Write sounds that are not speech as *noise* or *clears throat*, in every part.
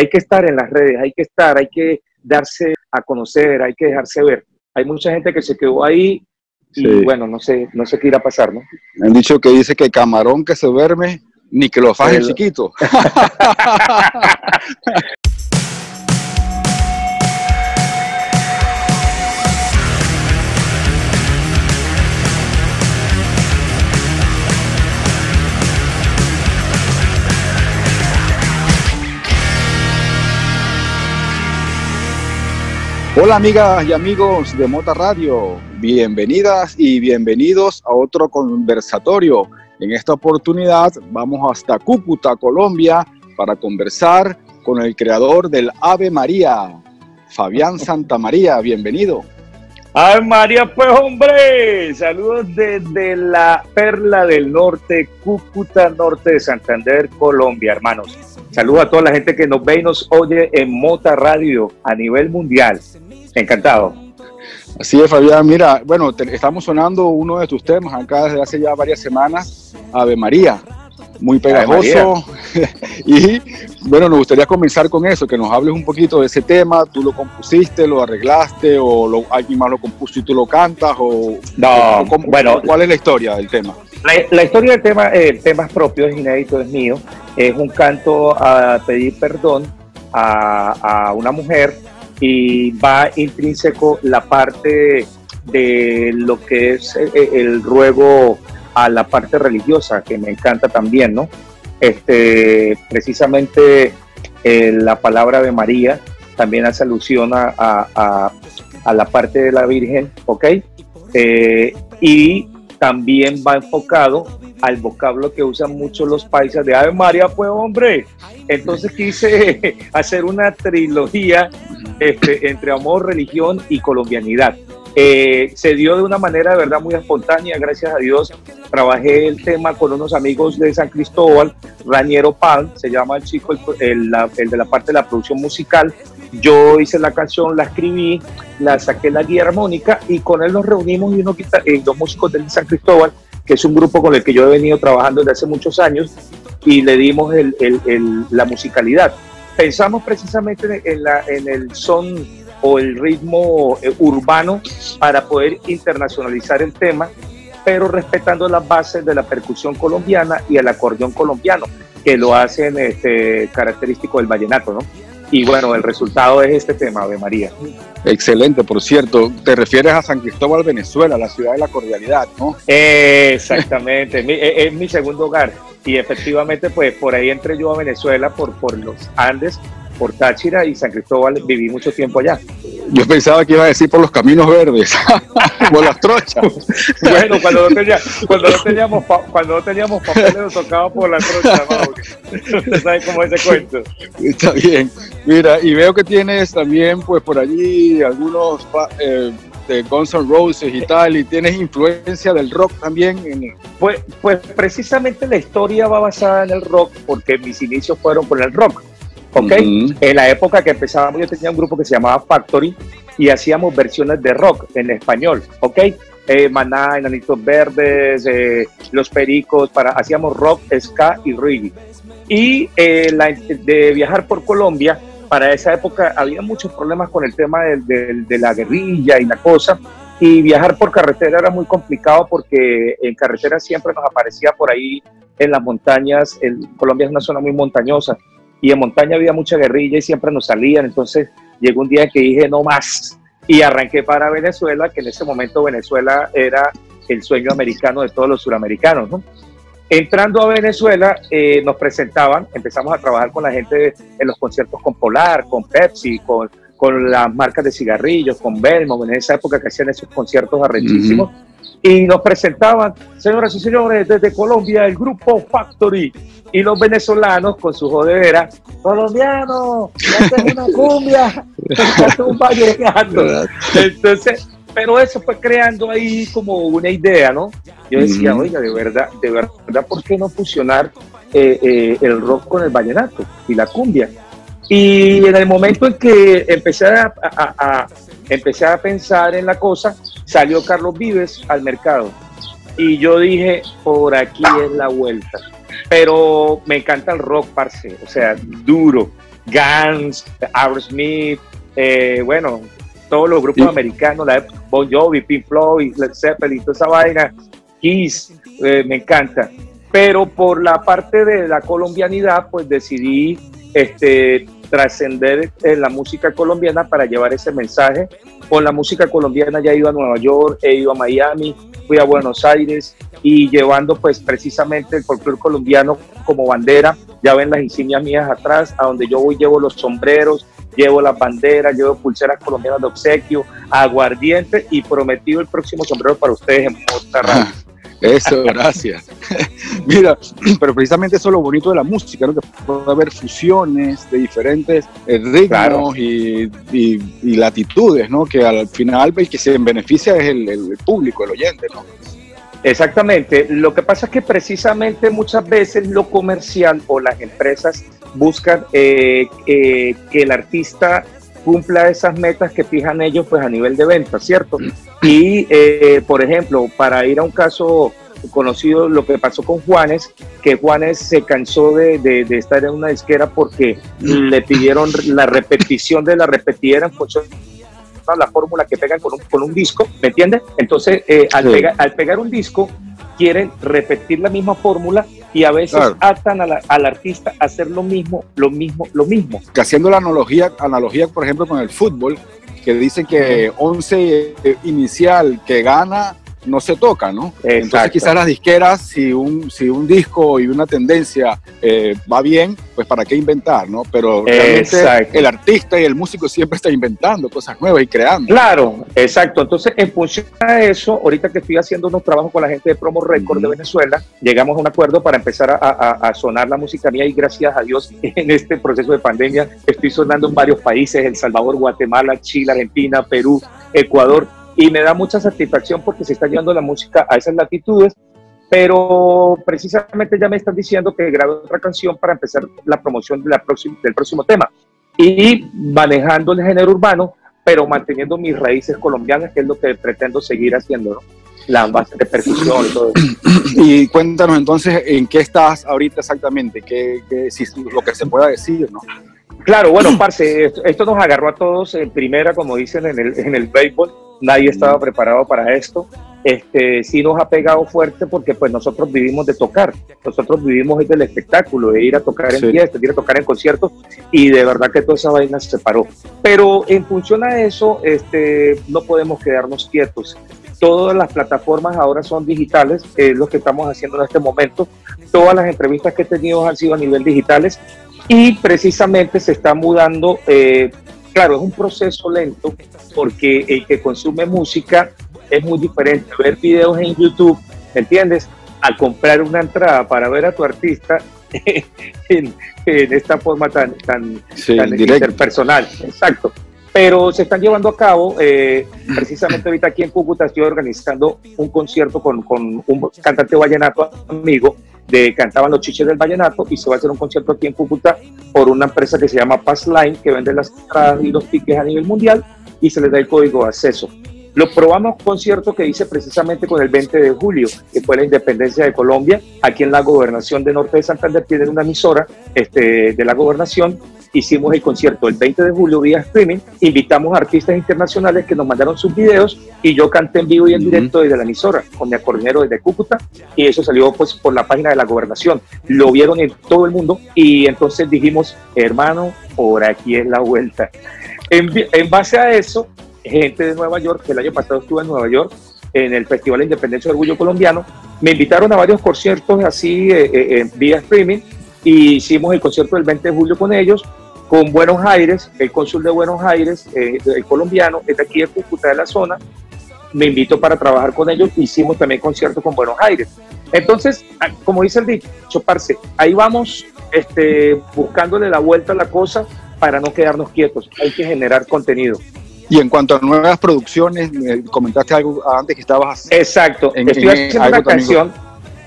hay que estar en las redes, hay que estar, hay que darse a conocer, hay que dejarse ver. Hay mucha gente que se quedó ahí y bueno, no sé, no sé qué irá a pasar, ¿no? Me han dicho que dice que camarón que se duerme, ni que lo faje chiquito. *laughs* Hola amigas y amigos de Mota Radio, bienvenidas y bienvenidos a otro conversatorio. En esta oportunidad vamos hasta Cúcuta, Colombia, para conversar con el creador del Ave María, Fabián *laughs* Santa María. Bienvenido. Ave María, pues hombre, saludos desde la Perla del Norte, Cúcuta Norte de Santander, Colombia, hermanos. Saludos a toda la gente que nos ve y nos oye en Mota Radio a nivel mundial. Encantado. Así es, Fabián. Mira, bueno, estamos sonando uno de tus temas acá desde hace ya varias semanas, Ave María. Muy pegajoso. *laughs* y bueno, nos gustaría comenzar con eso, que nos hables un poquito de ese tema. ¿Tú lo compusiste, lo arreglaste o lo, alguien más lo compuso y tú lo cantas? O, no, bueno. ¿Cuál es la historia del tema? La, historia del tema, eh, temas propios, es inédito, es mío. Es un canto a pedir perdón a, una mujer y va intrínseco la parte de lo que es eh, el, ruego a la parte religiosa, que me encanta también, ¿no? Este, precisamente la palabra de María también hace alusión a, la parte de la Virgen, ¿ok? y también va enfocado al vocablo que usan mucho los países de Ave María, pues hombre. Entonces quise *laughs* hacer una trilogía este, entre amor, religión y colombianidad. Eh, se dio de una manera de verdad muy espontánea, gracias a Dios. Trabajé el tema con unos amigos de San Cristóbal, Rañero Pan, se llama el chico, el, de la parte de la producción musical. Yo hice la canción, la escribí, la saqué la guía armónica y con él nos reunimos y uno, eh, dos músicos de San Cristóbal, que es un grupo con el que yo he venido trabajando desde hace muchos años y le dimos la musicalidad. Pensamos precisamente en el son o el ritmo eh, urbano para poder internacionalizar el tema, pero respetando las bases de la percusión colombiana y el acordeón colombiano, que lo hacen este, característico del vallenato, ¿no? Y bueno, el resultado es este tema, de María. Excelente, por cierto, te refieres a San Cristóbal, Venezuela, la ciudad de la cordialidad, ¿no? Exactamente, es mi segundo hogar y efectivamente pues por ahí entré yo a Venezuela por, por los Andes por Táchira y San Cristóbal viví mucho tiempo allá. Yo pensaba que iba a decir por los caminos verdes, *laughs* por las trochas. *laughs* bueno, cuando no, cuando no teníamos, cuando no teníamos papeles nos tocaba por las trochas, ¿no? *laughs* ¿Sabes cómo es ese cuento? Está bien. Mira, y veo que tienes también, pues por allí, algunos eh, de Guns N' Roses y tal, y tienes influencia del rock también. En... Pues, pues precisamente la historia va basada en el rock, porque mis inicios fueron con el rock. ¿Ok? En la época que empezábamos yo tenía un grupo que se llamaba Factory y hacíamos versiones de rock en español, ¿ok? Eh, Maná, Enanitos Verdes, eh, Los Pericos, para, hacíamos rock, ska y reggae. Y eh, de viajar por Colombia, para esa época había muchos problemas con el tema de, la guerrilla y la cosa, y viajar por carretera era muy complicado porque en carretera siempre nos aparecía por ahí en las montañas, el, Colombia es una zona muy montañosa, y en montaña había mucha guerrilla y siempre nos salían. Entonces llegó un día que dije no más y arranqué para Venezuela, que en ese momento Venezuela era el sueño americano de todos los suramericanos. ¿no? Entrando a Venezuela, eh, nos presentaban, empezamos a trabajar con la gente en los conciertos con Polar, con Pepsi, con, con las marcas de cigarrillos, con Belmo, en esa época que hacían esos conciertos arrechísimos y nos presentaban, señoras y señores, desde Colombia, el grupo Factory. Y los venezolanos con su jodera, colombiano, es una cumbia, un Entonces, pero eso fue creando ahí como una idea, ¿no? Yo decía, oiga, de verdad, de verdad, ¿por qué no fusionar eh, eh, el rock con el vallenato y la cumbia? Y en el momento en que empecé a empecé a pensar en la cosa, salió Carlos Vives al mercado. Y yo dije, por aquí es la vuelta. Pero me encanta el rock, parce, o sea, duro, Guns, Aerosmith, eh, bueno, todos los grupos americanos, la Bon Jovi, Pink Floyd, Led Zeppelin, toda esa vaina, Kiss, eh, me encanta. Pero por la parte de la colombianidad, pues decidí este, trascender en la música colombiana para llevar ese mensaje. Con la música colombiana ya he ido a Nueva York, he ido a Miami, fui a Buenos Aires y llevando pues precisamente el folclore colombiano como bandera. Ya ven las insignias mías atrás, a donde yo voy llevo los sombreros, llevo las banderas, llevo pulseras colombianas de obsequio, aguardiente y prometido el próximo sombrero para ustedes en Monterrey. Eso, gracias. *laughs* Mira, pero precisamente eso es lo bonito de la música, ¿no? que puede haber fusiones de diferentes eh, ritmos y, latitudes, ¿no? que al final el que se beneficia es el, público, el oyente. ¿no? Exactamente. Lo que pasa es que precisamente muchas veces lo comercial o las empresas buscan eh, eh, que el artista cumpla esas metas que fijan ellos pues a nivel de venta, ¿cierto? Y, eh, por ejemplo, para ir a un caso conocido, lo que pasó con Juanes, que Juanes se cansó de, de, estar en una disquera porque le pidieron la repetición de la repetidera en función la fórmula que pegan con un, con un disco, ¿me entiendes? Entonces, eh, al, al pegar un disco, quieren repetir la misma fórmula y a veces atan al artista a hacer lo mismo, lo mismo, lo mismo. Que haciendo la analogía, analogía, por ejemplo, con el fútbol, que dicen que 11 inicial que gana no se toca, ¿no? Entonces quizás las disqueras, si un, si un disco y una tendencia eh, va bien, pues para qué inventar, ¿no? Pero realmente el artista y el músico siempre está inventando cosas nuevas y creando. Claro, exacto. Entonces, en función a eso, ahorita que estoy haciendo unos trabajos con la gente de Promo Record de Venezuela, llegamos a un acuerdo para empezar a, sonar la música mía y gracias a Dios *laughs* en este proceso de pandemia estoy sonando en varios países, El Salvador, Guatemala, Chile, Argentina, Perú, Ecuador y me da mucha satisfacción porque se está llevando la música a esas latitudes, pero precisamente ya me están diciendo que grabe otra canción para empezar la promoción de la del próximo tema y manejando el género urbano, pero manteniendo mis raíces colombianas, que es lo que pretendo seguir haciendo, ¿no? la base de percusión y todo Y cuéntanos entonces en qué estás ahorita exactamente, qué, si, lo que se pueda decir, ¿no? Claro, bueno, parce, esto, nos agarró a todos en primera, como dicen en el, en el béisbol, nadie estaba preparado para esto. Este, sí nos ha pegado fuerte porque pues nosotros vivimos de tocar, nosotros vivimos del espectáculo, de ir a tocar en fiestas, de ir a tocar en conciertos y de verdad que toda esa vaina se paró. Pero en función a eso, este, no podemos quedarnos quietos. Todas las plataformas ahora son digitales, es lo que estamos haciendo en este momento. Todas las entrevistas que he tenido han sido a nivel digitales y precisamente se está mudando eh, claro, es un proceso lento porque el que consume música es muy diferente. Ver videos en YouTube, ¿me entiendes? A comprar una entrada para ver a tu artista *laughs* en, esta forma tan, tan, interpersonal. Exacto. Pero se están llevando a cabo, eh, precisamente ahorita aquí en Cúcuta estoy organizando un concierto con, con un cantante vallenato amigo de Cantaban los Chiches del Vallenato y se va a hacer un concierto aquí en Cúcuta por una empresa que se llama Passline que vende las entradas y los tickets a nivel mundial y se les da el código de acceso. Lo probamos concierto que hice precisamente con el 20 de julio, que fue la independencia de Colombia. Aquí en la gobernación de Norte de Santander tienen una emisora este, de la gobernación hicimos el concierto el 20 de julio vía streaming, invitamos a artistas internacionales que nos mandaron sus videos y yo canté en vivo y en directo desde la emisora con mi acordeonero desde Cúcuta y eso salió pues por la página de la gobernación. Lo vieron en todo el mundo y entonces dijimos, hermano, por aquí es la vuelta. En, en base a eso, gente de Nueva York, que el año pasado estuve en Nueva York, en el Festival de Independencia y Orgullo Colombiano, me invitaron a varios conciertos así eh, eh, vía streaming y hicimos el concierto del 20 de julio con ellos, con Buenos Aires, el cónsul de Buenos Aires, eh, el colombiano, es de aquí de Cúcuta, de la zona, me invitó para trabajar con ellos, hicimos también conciertos con Buenos Aires. Entonces, ah, como dice el dicho, parce, ahí vamos este, buscándole la vuelta a la cosa para no quedarnos quietos, hay que generar contenido. Y en cuanto a nuevas producciones, comentaste algo antes que estabas... Exacto, estoy haciendo una canción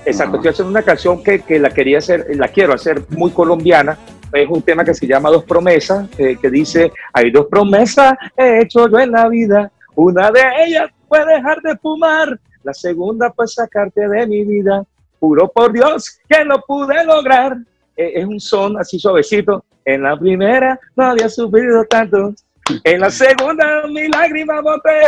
Exacto, estoy haciendo una canción que, que, la quería hacer, la quiero hacer muy colombiana. Es un tema que se llama Dos Promesas, eh, que dice, hay dos promesas he hecho yo en la vida. Una de ellas fue dejar de fumar, la segunda fue sacarte de mi vida. Juro por Dios que lo pude lograr. Eh, es un son así suavecito. En la primera no había sufrido tanto. En la segunda mi lágrima boté.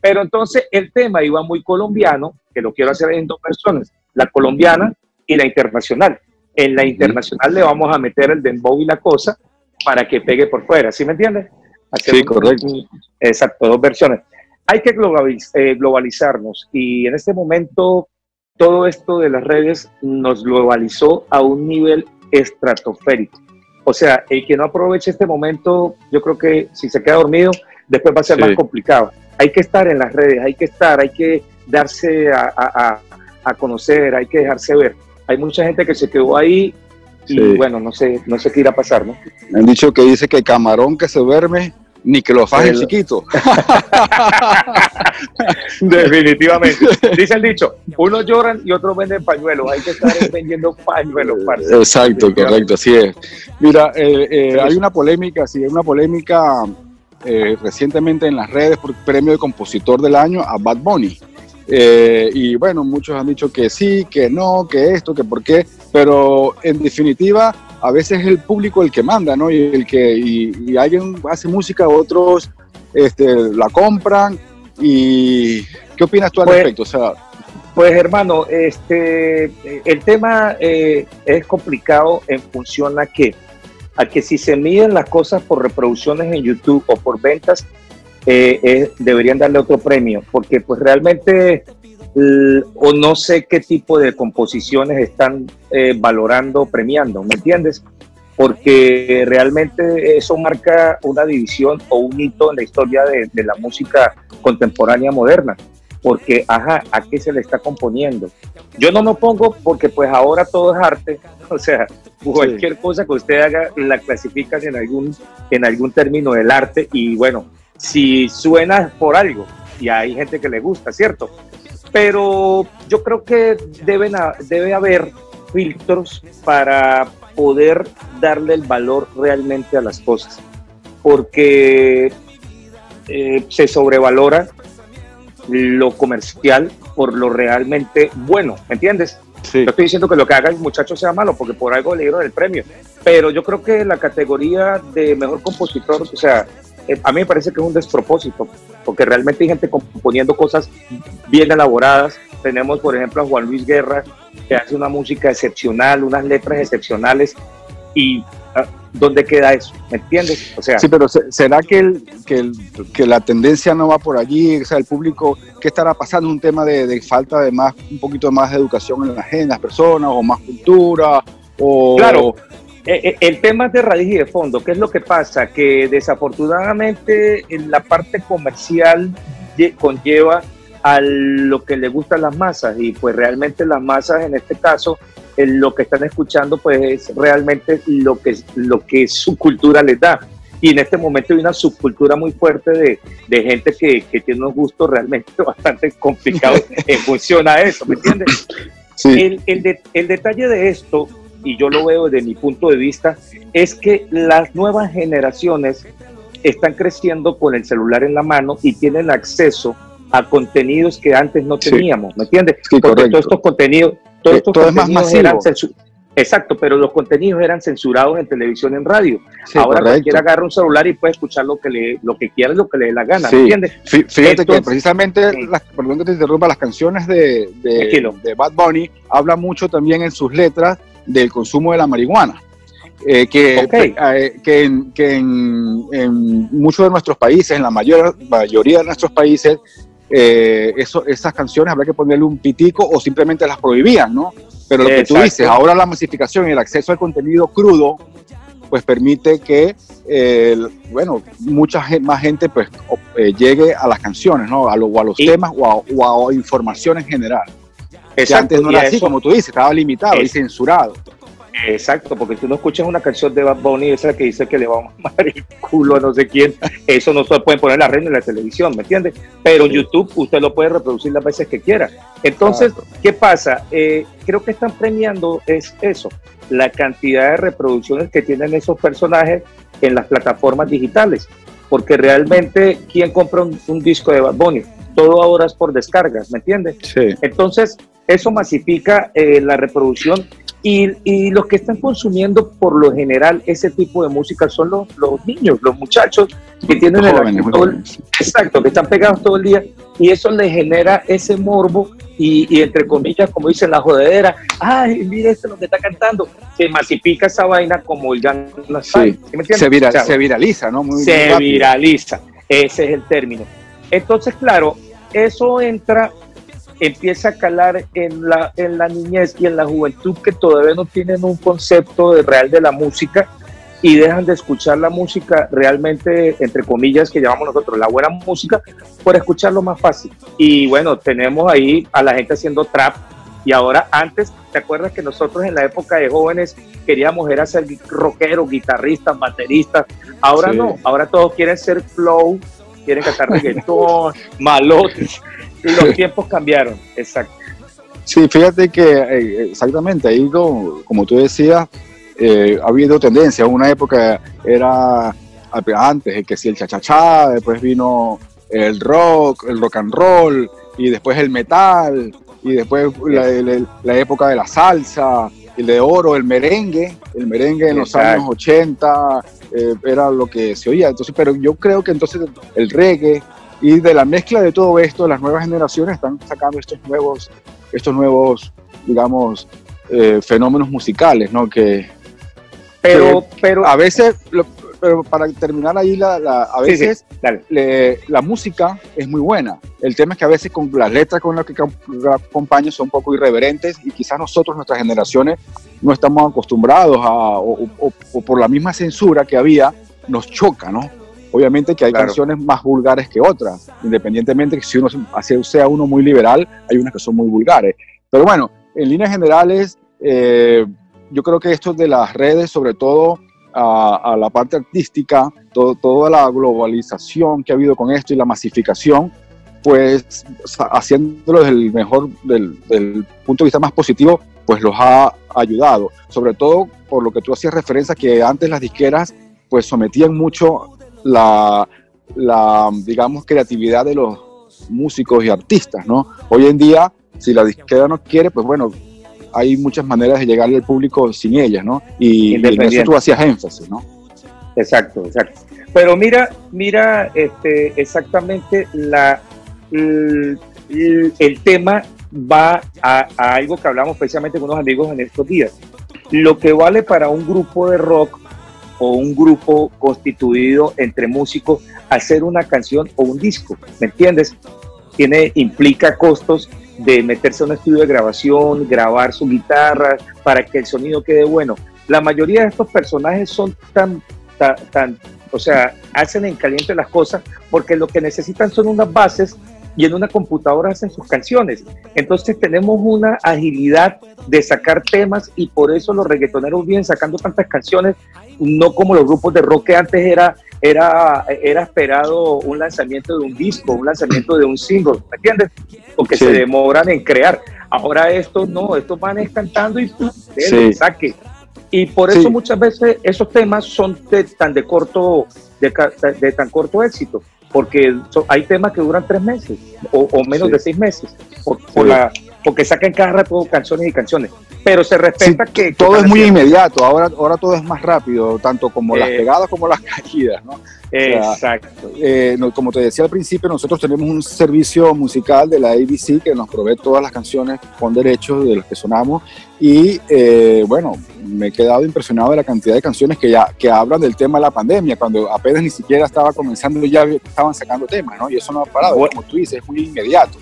Pero entonces el tema iba muy colombiano, que lo quiero hacer en dos versiones, la colombiana y la internacional. En la internacional le vamos a meter el dembow y la cosa para que pegue por fuera, ¿sí me entiendes? sí, correcto. exacto, dos versiones. Hay que eh, globalizarnos y en este momento todo esto de las redes nos globalizó a un nivel estratosférico. O sea, el que no aproveche este momento, yo creo que si se queda dormido, después va a ser más complicado. Hay que estar en las redes, hay que estar, hay que darse a, conocer, hay que dejarse ver. Hay mucha gente que se quedó ahí y bueno, no sé, no sé qué irá a pasar, ¿no? Me han dicho que dice que camarón que se duerme ni que lo faje chiquito. *laughs* Definitivamente. Dice el dicho, unos lloran y otros venden pañuelos. Hay que estar *laughs* vendiendo pañuelos. Exacto, correcto, así es. Mira, eh, eh, hay una polémica, sí, hay una polémica eh, recientemente en las redes por premio de compositor del año a Bad Bunny. Y bueno, muchos han dicho que sí, que no, que esto, que por qué, pero en definitiva a veces es el público el que manda, ¿no? Y, el que, y, alguien hace música, otros este, la compran. ¿Y qué opinas tú al pues, respecto? O sea, pues hermano, este, el tema eh, es complicado en función a que, a que si se miden las cosas por reproducciones en YouTube o por ventas, eh, deberían darle otro premio, porque pues realmente o no sé qué tipo de composiciones están eh, valorando, premiando, ¿me entiendes? Porque realmente eso marca una división o un hito en la historia de, la música contemporánea moderna. Porque, ajá, ¿a qué se le está componiendo? Yo no me pongo porque pues ahora todo es arte, *laughs* o sea, cualquier cosa que usted haga la clasificas en algún, en algún término del arte y bueno, si suena por algo y hay gente que le gusta, ¿cierto? pero yo creo que deben debe haber filtros para poder darle el valor realmente a las cosas, porque eh, se sobrevalora lo comercial por lo realmente bueno, ¿me entiendes? No estoy diciendo que lo que haga el muchacho sea malo, porque por algo le dieron el premio, pero yo creo que la categoría de mejor compositor, o sea, eh, a mí me parece que es un despropósito, porque realmente hay gente componiendo cosas bien elaboradas. Tenemos, por ejemplo, a Juan Luis Guerra, que hace una música excepcional, unas letras excepcionales, y ah, ¿dónde queda eso? ¿Me entiendes? O sea, sí, pero ¿será que, el, que, que, la tendencia no va por allí? O sea, el público, ¿qué estará pasando? ¿Un tema de, falta de más, un poquito más de educación en, las, en las personas, o más cultura? O, claro, el tema es de raíz y de fondo. ¿Qué es lo que pasa? Que desafortunadamente en la parte comercial conlleva a lo que le gustan las masas y pues realmente las masas en este caso lo que están escuchando pues es realmente lo que, lo que su cultura les da. Y en este momento hay una subcultura muy fuerte de, de gente que, que, tiene unos gustos realmente *laughs* bastante complicados en función a eso, ¿me entiendes? El, el, el detalle de esto y yo lo veo desde mi punto de vista, es que las nuevas generaciones están creciendo con el celular en la mano y tienen acceso a contenidos que antes no teníamos, ¿me entiendes? Porque todos estos contenidos, todos estos contenidos eran Exacto, pero los contenidos eran censurados en televisión, en radio. Ahora cualquiera agarra un celular y puede escuchar lo que le, lo que quiera, lo que le dé la gana, ¿me entiendes? Fíjate que precisamente, las, perdón que te interrumpa, las canciones de, de, de Bad Bunny hablan mucho también en sus letras del consumo de la marihuana. Eh, que, eh, que, en, que en, muchos de nuestros países, en la mayor, mayoría de nuestros países, eh, eso, esas canciones habría que ponerle un pitico o simplemente las prohibían, ¿no? Pero lo que tú dices, ahora la masificación y el acceso al contenido crudo, pues permite que, bueno, mucha más gente pues llegue a las canciones, ¿no? A, o a los temas o a, información en general. Exacto, antes no era así, como tú dices, estaba limitado y censurado. Exacto, porque tú no escuchas una canción de Bad Bunny esa que dice que le va a mamar el culo a no sé quién, eso no se puede poner en la red ni en la televisión, ¿me entiendes? Pero en YouTube usted lo puede reproducir las veces que quiera. Entonces, ¿qué pasa? Eh, creo que están premiando es eso, la cantidad de reproducciones que tienen esos personajes en las plataformas digitales, porque realmente, ¿quién compra un, un disco de Bad Bunny? Todo ahora es por descargas, ¿me entiendes? Sí. Entonces, eso masifica eh, la reproducción Y, y, los que están consumiendo por lo general ese tipo de música son los, los niños, los muchachos que tienen el jóvenes, exacto, que están pegados todo el día y eso les genera ese morbo y, y, entre comillas, como dicen la jodedera, ay, mira esto lo que está cantando, se masifica esa vaina como el Gangnam sí. se, se, viraliza, ¿no? se viraliza, ese es el término. Entonces, claro, eso entra empieza a calar en la, en la niñez y en la juventud que todavía no tienen un concepto de real de la música y dejan de escuchar la música realmente, entre comillas, que llamamos nosotros la buena música, por escucharlo más fácil. Y bueno, tenemos ahí a la gente haciendo trap. Y ahora, antes, ¿te acuerdas que nosotros en la época de jóvenes queríamos era ser rockeros, guitarristas, bateristas? Ahora no, ahora todos quieren ser flow, quieren cantar reggaetón, *laughs* malotes los tiempos cambiaron, exacto. Sí, fíjate que eh, exactamente, ahí como, tú decías, eh, ha habido tendencia. Una época era antes, que si el cha-cha-cha, después vino el rock, el rock and roll, y después el metal, y después la, época de la salsa, el de oro, el merengue, el merengue en los años 80 eh, era lo que se oía. Entonces, pero yo creo que entonces el reggae, y de la mezcla de todo esto, las nuevas generaciones están sacando estos nuevos, estos nuevos digamos, eh, fenómenos musicales, ¿no? Que, pero, pero a veces, pero para terminar ahí, la, a veces la música es muy buena. El tema es que a veces con las letras con las que acompañan son un poco irreverentes y quizás nosotros, nuestras generaciones, no estamos acostumbrados a, o, o por la misma censura que había, nos choca, ¿no? Obviamente que hay canciones más vulgares que otras, independientemente que si uno sea uno muy liberal, hay unas que son muy vulgares. Pero bueno, en líneas generales, eh, yo creo que esto de las redes, sobre todo a, la parte artística, toda la globalización que ha habido con esto y la masificación, pues haciéndolo desde el mejor, del, del punto de vista más positivo, pues los ha ayudado. Sobre todo por lo que tú hacías referencia, que antes las disqueras pues sometían mucho la, la, digamos, creatividad de los músicos y artistas, ¿no? Hoy en día, si la disquera no quiere, pues bueno, hay muchas maneras de llegarle al público sin ellas, ¿no? Y, en eso tú hacías énfasis, ¿no? Exacto, exacto. Pero mira, mira este, exactamente la, el, el tema va a, a, algo que hablamos precisamente con unos amigos en estos días. Lo que vale para un grupo de rock o un grupo constituido entre músicos hacer una canción o un disco, ¿me entiendes? Tiene, implica costos de meterse a un estudio de grabación, grabar su guitarra para que el sonido quede bueno. La mayoría de estos personajes son tan, tan, tan o sea, hacen en caliente las cosas porque lo que necesitan son unas bases y en una computadora hacen sus canciones. Entonces tenemos una agilidad de sacar temas y por eso los reggaetoneros vienen sacando tantas canciones, no como los grupos de rock que antes era, era, era esperado un lanzamiento de un disco, un lanzamiento de un single, ¿me entiendes? Porque se demoran en crear. Ahora estos no, estos van cantando y sí. saque. Y por eso muchas veces esos temas son tan de corto, de tan corto éxito porque hay temas que duran tres meses o, menos de seis meses, por, la, porque sacan cada rato canciones y canciones. Pero se respeta que... Todo es muy inmediato, ahora, ahora todo es más rápido, tanto como las eh, pegadas como las *laughs* caídas, ¿no? exacto. Eh, como te decía al principio, nosotros tenemos un servicio musical de la ABC que nos provee todas las canciones con derechos de las que sonamos y eh, bueno, me he quedado impresionado de la cantidad de canciones que ya que hablan del tema de la pandemia, cuando apenas ni siquiera estaba comenzando ya estaban sacando temas, ¿no? Y eso no ha parado, como tú dices, es muy inmediato.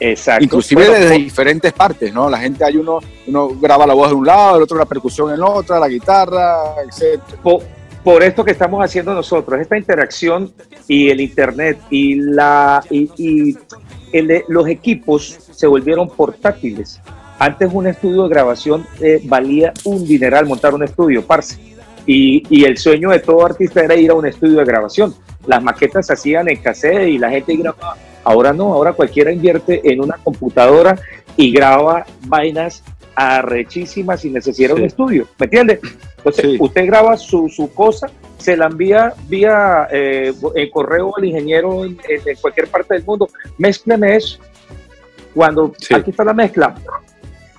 Exacto. Inclusive desde diferentes partes, ¿no? La gente hay uno, uno graba la voz de un lado, el otro la percusión en otra, la guitarra, etc. Por, esto que estamos haciendo nosotros, esta interacción y el internet y la y, los equipos se volvieron portátiles. Antes un estudio de grabación eh, valía un dineral montar un estudio, parce. Y, y, el sueño de todo artista era ir a un estudio de grabación. Las maquetas se hacían en cassette y la gente grababa. Ahora no, ahora cualquiera invierte en una computadora y graba vainas arrechísimas sin necesidad de un estudio. ¿Me entiende? Entonces, usted graba su, su, cosa, se la envía vía eh, el correo al ingeniero en, cualquier parte del mundo. Mézcleme eso. Cuando aquí está la mezcla,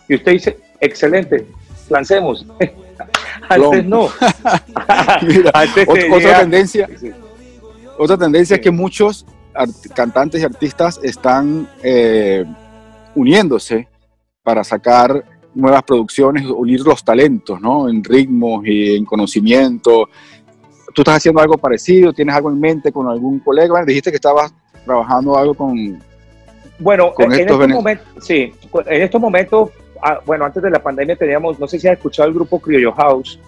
y usted dice, excelente, lancemos. *laughs* Antes no. *laughs* *laughs* Antes otra tendencia, otra tendencia es que muchos cantantes y artistas están eh, uniéndose para sacar nuevas producciones, unir los talentos, ¿no? En ritmos y en conocimiento. ¿Tú estás haciendo algo parecido? ¿Tienes algo en mente con algún colega? dijiste que estabas trabajando algo con... Bueno, en, estos momentos, sí, en estos momentos, ah, bueno, antes de la pandemia teníamos, no sé si has escuchado el grupo Criollo House,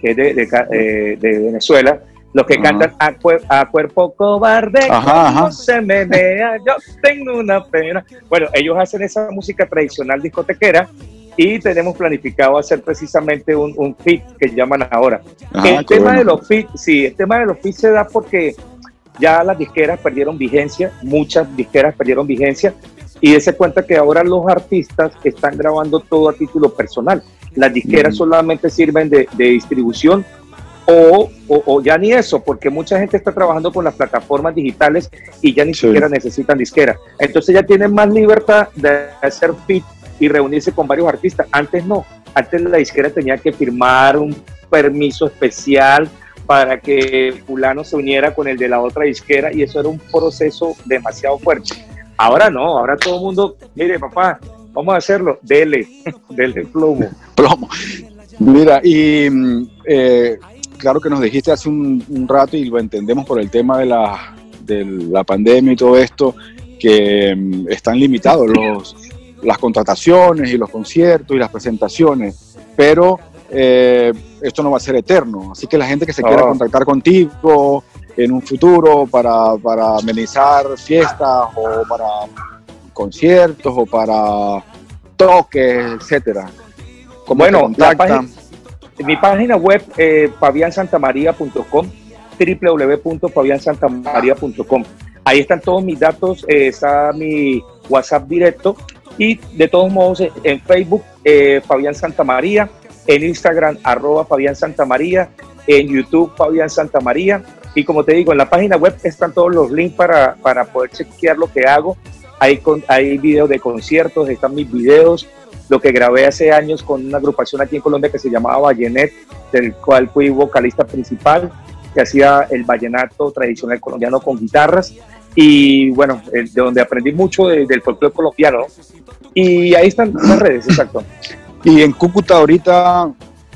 que es de, de, eh, de Venezuela, los que cantan a, cuerpo cobarde, no se me vea, yo tengo una pena. Bueno, ellos hacen esa música tradicional discotequera y tenemos planificado hacer precisamente un, un fit que llaman ahora. el tema de los fit, sí, el tema de los fit se da porque ya las disqueras perdieron vigencia, muchas disqueras perdieron vigencia y ese cuenta que ahora los artistas están grabando todo a título personal. Las disqueras solamente sirven de, de distribución o, o, ya ni eso, porque mucha gente está trabajando con las plataformas digitales y ya ni siquiera necesitan disquera. Entonces ya tienen más libertad de hacer fit y reunirse con varios artistas. Antes no, antes la disquera tenía que firmar un permiso especial para que fulano se uniera con el de la otra disquera y eso era un proceso demasiado fuerte. Ahora no, ahora todo el mundo, mire papá, vamos a hacerlo, dele, *laughs* dele plomo. Plomo. Mira, y mm, eh, claro que nos dijiste hace un, rato y lo entendemos por el tema de la, de la pandemia y todo esto, que mm, están limitados los, las contrataciones y los conciertos y las presentaciones, pero eh, esto no va a ser eterno. Así que la gente que se quiera contactar contigo en un futuro para, para amenizar fiestas o para conciertos o para toques, etcétera. ¿Cómo bueno, contactan? Mi página web, eh, fabiansantamaría.com, www.fabiansantamaría.com. Ahí están todos mis datos, eh, está mi WhatsApp directo y de todos modos en Facebook, eh, Fabián Santamaría, en Instagram, arroba Fabián Santamaría, en YouTube, Fabián Santamaría. Y como te digo, en la página web están todos los links para, para poder chequear lo que hago. Hay, hay videos de conciertos, están mis videos, lo que grabé hace años con una agrupación aquí en Colombia que se llamaba Vallenet, del cual fui vocalista principal, que hacía el vallenato tradicional colombiano con guitarras. Y bueno, de donde aprendí mucho del folclore colombiano. Y ahí están las *clears throat* redes, exacto. Y en Cúcuta ahorita,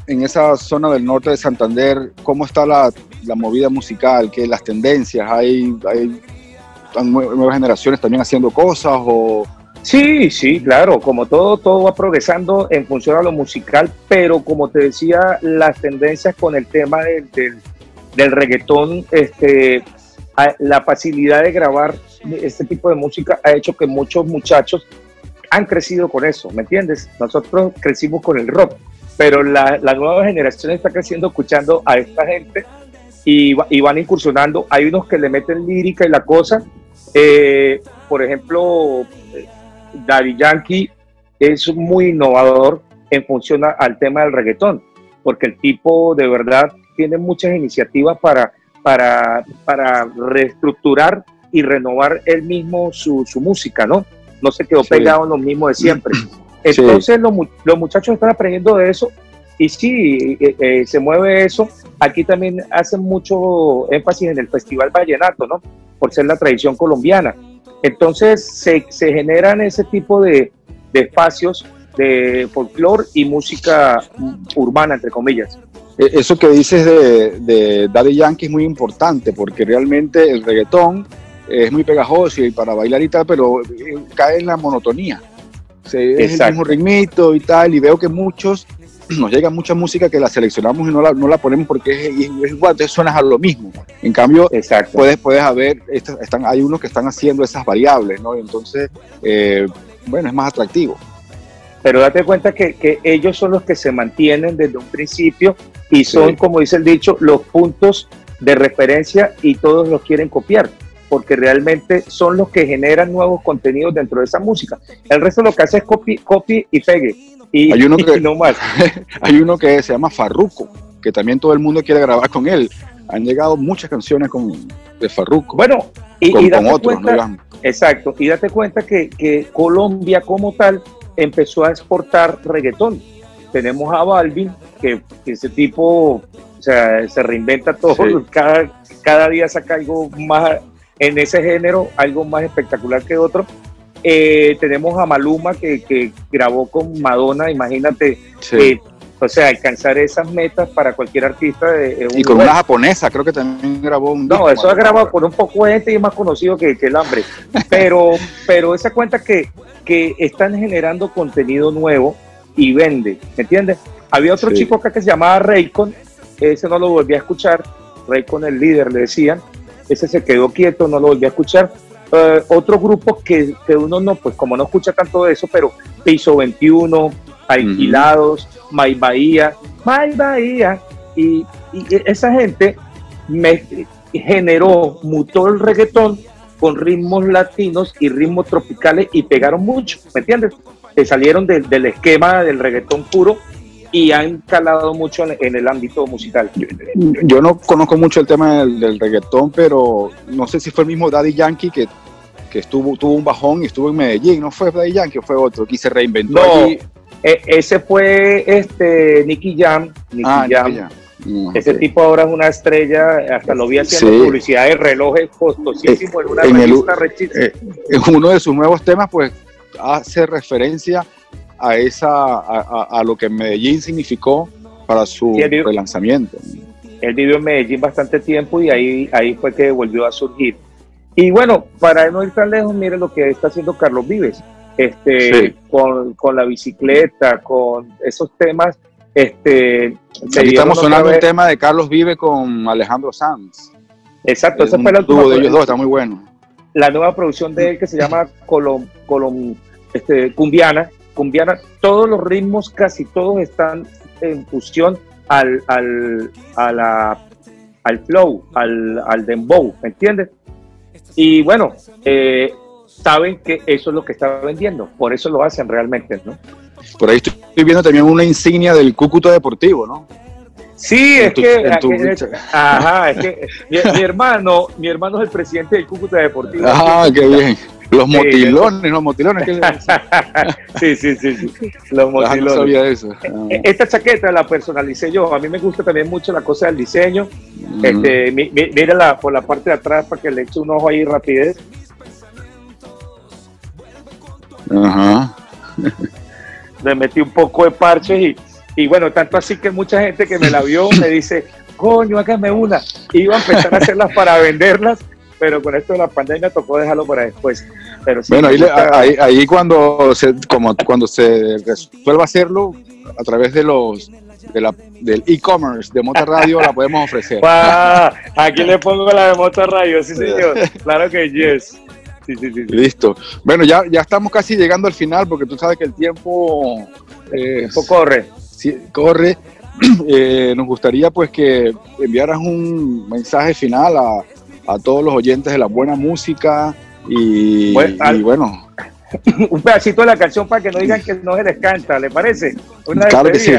en esa zona del norte de Santander, ¿cómo está la, la movida musical? ¿Qué las tendencias? ¿Hay, hay nuevas generaciones también haciendo cosas o Sí, sí, claro, como todo, todo va progresando en función a lo musical, pero como te decía, las tendencias con el tema del, del, reggaetón, este, la facilidad de grabar este tipo de música ha hecho que muchos muchachos han crecido con eso, ¿me entiendes? Nosotros crecimos con el rock, pero la, nueva generación está creciendo escuchando a esta gente y, y van incursionando. Hay unos que le meten lírica y la cosa. Eh, por ejemplo, Daddy Yankee es muy innovador en función al tema del reggaetón, porque el tipo de verdad tiene muchas iniciativas para, para, para reestructurar y renovar él mismo su, música, ¿no? No se quedó pegado en lo mismo de siempre. *clears throat* Entonces los, los, muchachos están aprendiendo de eso y sí, eh, eh, se mueve eso. Aquí también hacen mucho énfasis en el Festival Vallenato, ¿no? Por ser la tradición colombiana. Entonces se, se generan ese tipo de, de espacios de folclore y música urbana, entre comillas. E, eso que dices de, de Daddy Yankee es muy importante porque realmente el reggaetón es muy pegajoso y para bailar y tal, pero eh, cae en la monotonía. es el mismo ritmito y tal, y veo que muchos *clears throat* nos llega mucha música que la seleccionamos y no la, no la ponemos porque es, igual, entonces suenas a lo mismo. En cambio, puedes, puedes haber, están, hay unos que están haciendo esas variables, ¿no? Entonces, eh, bueno, es más atractivo. Pero date cuenta que, que, ellos son los que se mantienen desde un principio y son, como dice el dicho, los puntos de referencia y todos los quieren copiar porque realmente son los que generan nuevos contenidos dentro de esa música. El resto lo que hace es copy, copy y pegue hay uno *laughs* que, no más. *laughs* hay uno que se llama Farruco, que también todo el mundo quiere grabar con él. Han llegado muchas canciones con, de Farruco. Bueno, y, con, otros, cuenta, Exacto, y date cuenta que, que, Colombia como tal empezó a exportar reggaetón. tenemos a Balvin, que, ese tipo o sea, se reinventa todo, *laughs* cada, cada día saca algo más en ese género, algo más espectacular que otro. Eh, tenemos a Maluma que, que, grabó con Madonna, imagínate, eh, o sea, alcanzar esas metas para cualquier artista. De, y con una japonesa, creo que también grabó un. No, eso es grabado por un poco gente y es más conocido que, que el hambre. *laughs* Pero, pero esa cuenta que, que están generando contenido nuevo y vende, ¿me entiendes? Había otro chico acá que se llamaba Raycon, ese no lo volví a escuchar, Raycon el líder le decían, ese se quedó quieto, no lo volví a escuchar, eh, otro grupo que, que, uno no, pues como no escucha tanto de eso, pero Piso 21, Alquilados, uh Bahía, My Bahía, y, esa gente me generó, mutó el reggaetón con ritmos latinos y ritmos tropicales y pegaron mucho, ¿me entiendes? Se salieron del esquema del reggaetón puro y han calado mucho en, el ámbito musical. Yo, no conozco mucho el tema del, reggaetón, pero no sé si fue el mismo Daddy Yankee que, que estuvo, tuvo un bajón y estuvo en Medellín. ¿No fue Daddy Yankee fue otro? Que se reinventó no, e, ese fue este Nicky Jam. Nicky ah, Jam. Mm, ese tipo ahora es una estrella, hasta lo vi haciendo publicidad de relojes costosísimos en una en revista eh, En uno de sus nuevos temas, pues hace referencia a, esa, a, lo que Medellín significó para su relanzamiento. Él vivió en Medellín bastante tiempo y ahí, ahí fue que volvió a surgir. Y bueno, para no ir tan lejos, mire lo que está haciendo Carlos Vives, este, con, con, la bicicleta, con esos temas. Este, Aquí estamos sonando un tema de Carlos Vive con Alejandro Sanz. Exacto, ese fue el tubo de ellos dos, está muy bueno. La nueva producción de él que se llama Colom, Colom, este, Cumbiana, cumbiana, todos los ritmos, casi todos están en fusión al, al, al flow, al, al dembow, ¿me entiendes? Y bueno, eh, saben que eso es lo que está vendiendo, por eso lo hacen realmente, ¿no? Por ahí estoy viendo también una insignia del Cúcuta Deportivo, ¿no? Sí, es, que, ajá, es *laughs* que mi, hermano, mi hermano es el presidente del Cúcuta Deportivo. Ah, qué bien. Los motilones, los motilones. *laughs* sí, sí, sí, sí, Los motilones. No sabía eso. E, e, esta chaqueta la personalicé yo. A mí me gusta también mucho la cosa del diseño. este, mírala por la parte de atrás para que le eche un ojo ahí rapidez. Ajá. le metí un poco de parches y, y bueno, tanto así que mucha gente que me la vio me dice, coño, hágame una. Iba a empezar a hacerlas para venderlas pero con esto de la pandemia tocó dejarlo para después. Pero bueno, ahí, ahí, cuando se, como cuando se resuelva hacerlo a través de los de la, del e-commerce de Mota Radio la podemos ofrecer. *laughs* aquí le pongo la de Mota Radio, sí señor, claro que yes. Sí, sí, sí, Listo. Bueno, ya, ya estamos casi llegando al final porque tú sabes que el tiempo, eh, corre. Sí, corre. *clears throat* Eh, nos gustaría pues que enviaras un mensaje final a, a todos los oyentes de la buena música y bueno. *laughs* un pedacito de la canción para que no digan que no se les canta, ¿le parece? Una claro que sí.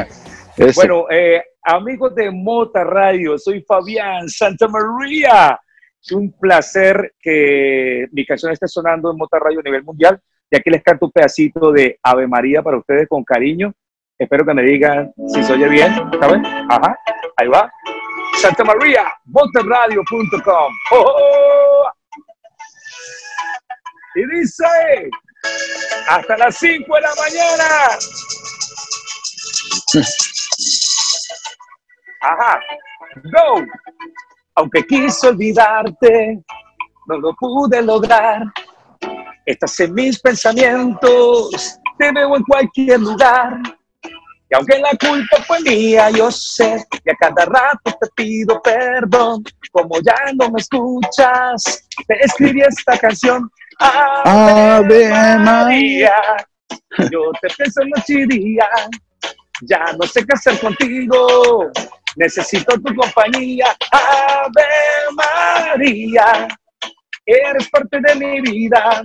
Bueno, eh, amigos de Mota Radio, soy Fabián Santa María. Es un placer que mi canción esté sonando en Mota Radio a nivel mundial. Y aquí les canto un pedacito de Ave María para ustedes con cariño. Espero que me digan si se oye bien. ¿Saben? Ajá, ahí va. Santa María, motorradio.com. Oh, y dice, hasta las 5 de la mañana. Ajá, go. Aunque quise olvidarte, no lo pude lograr. Estás en mis pensamientos, te veo en cualquier lugar y aunque la culpa fue mía, yo sé que a cada rato te pido perdón. Como ya no me escuchas, te escribí esta canción. Ave María. Yo te pienso noche y día. Ya no sé qué hacer contigo. Necesito tu compañía. Ave María. Eres parte de mi vida.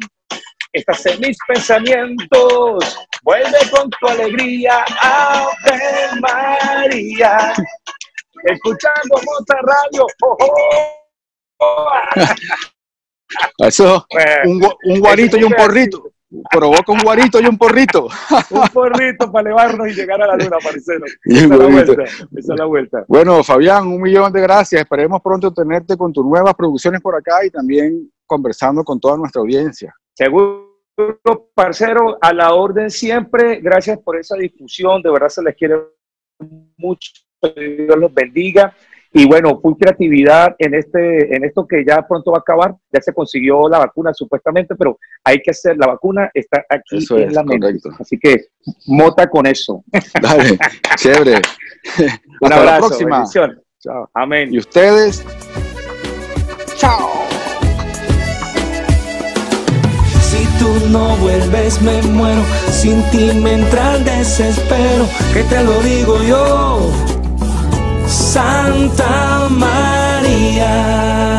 Estás en mis pensamientos Vuelve con tu alegría, Ave María. Escuchando Mota Radio. Oh, *laughs* oh. Eso, un, un guarito y un porrito. provoca un guarito y un porrito. *laughs* un porrito para elevarnos y llegar a la luna, Marcelo. *laughs* Esa es la vuelta. Esa es la vuelta. Bueno, Fabián, un millón de gracias. Esperemos pronto tenerte con tus nuevas producciones por acá y también conversando con toda nuestra audiencia. Seguro, parcero, a la orden siempre. Gracias por esa discusión. De verdad se les quiere mucho. Dios los bendiga. Y bueno, full creatividad en, este, en esto que ya pronto va a acabar. Ya se consiguió la vacuna supuestamente, pero hay que hacer, la vacuna está aquí en la mente. Así que mota con eso. Dale, chévere. *laughs* Un Hasta la próxima. Chao. Amén. Y ustedes, chao. No vuelves me muero, sin ti me entra el desespero, que te lo digo yo. Santa María.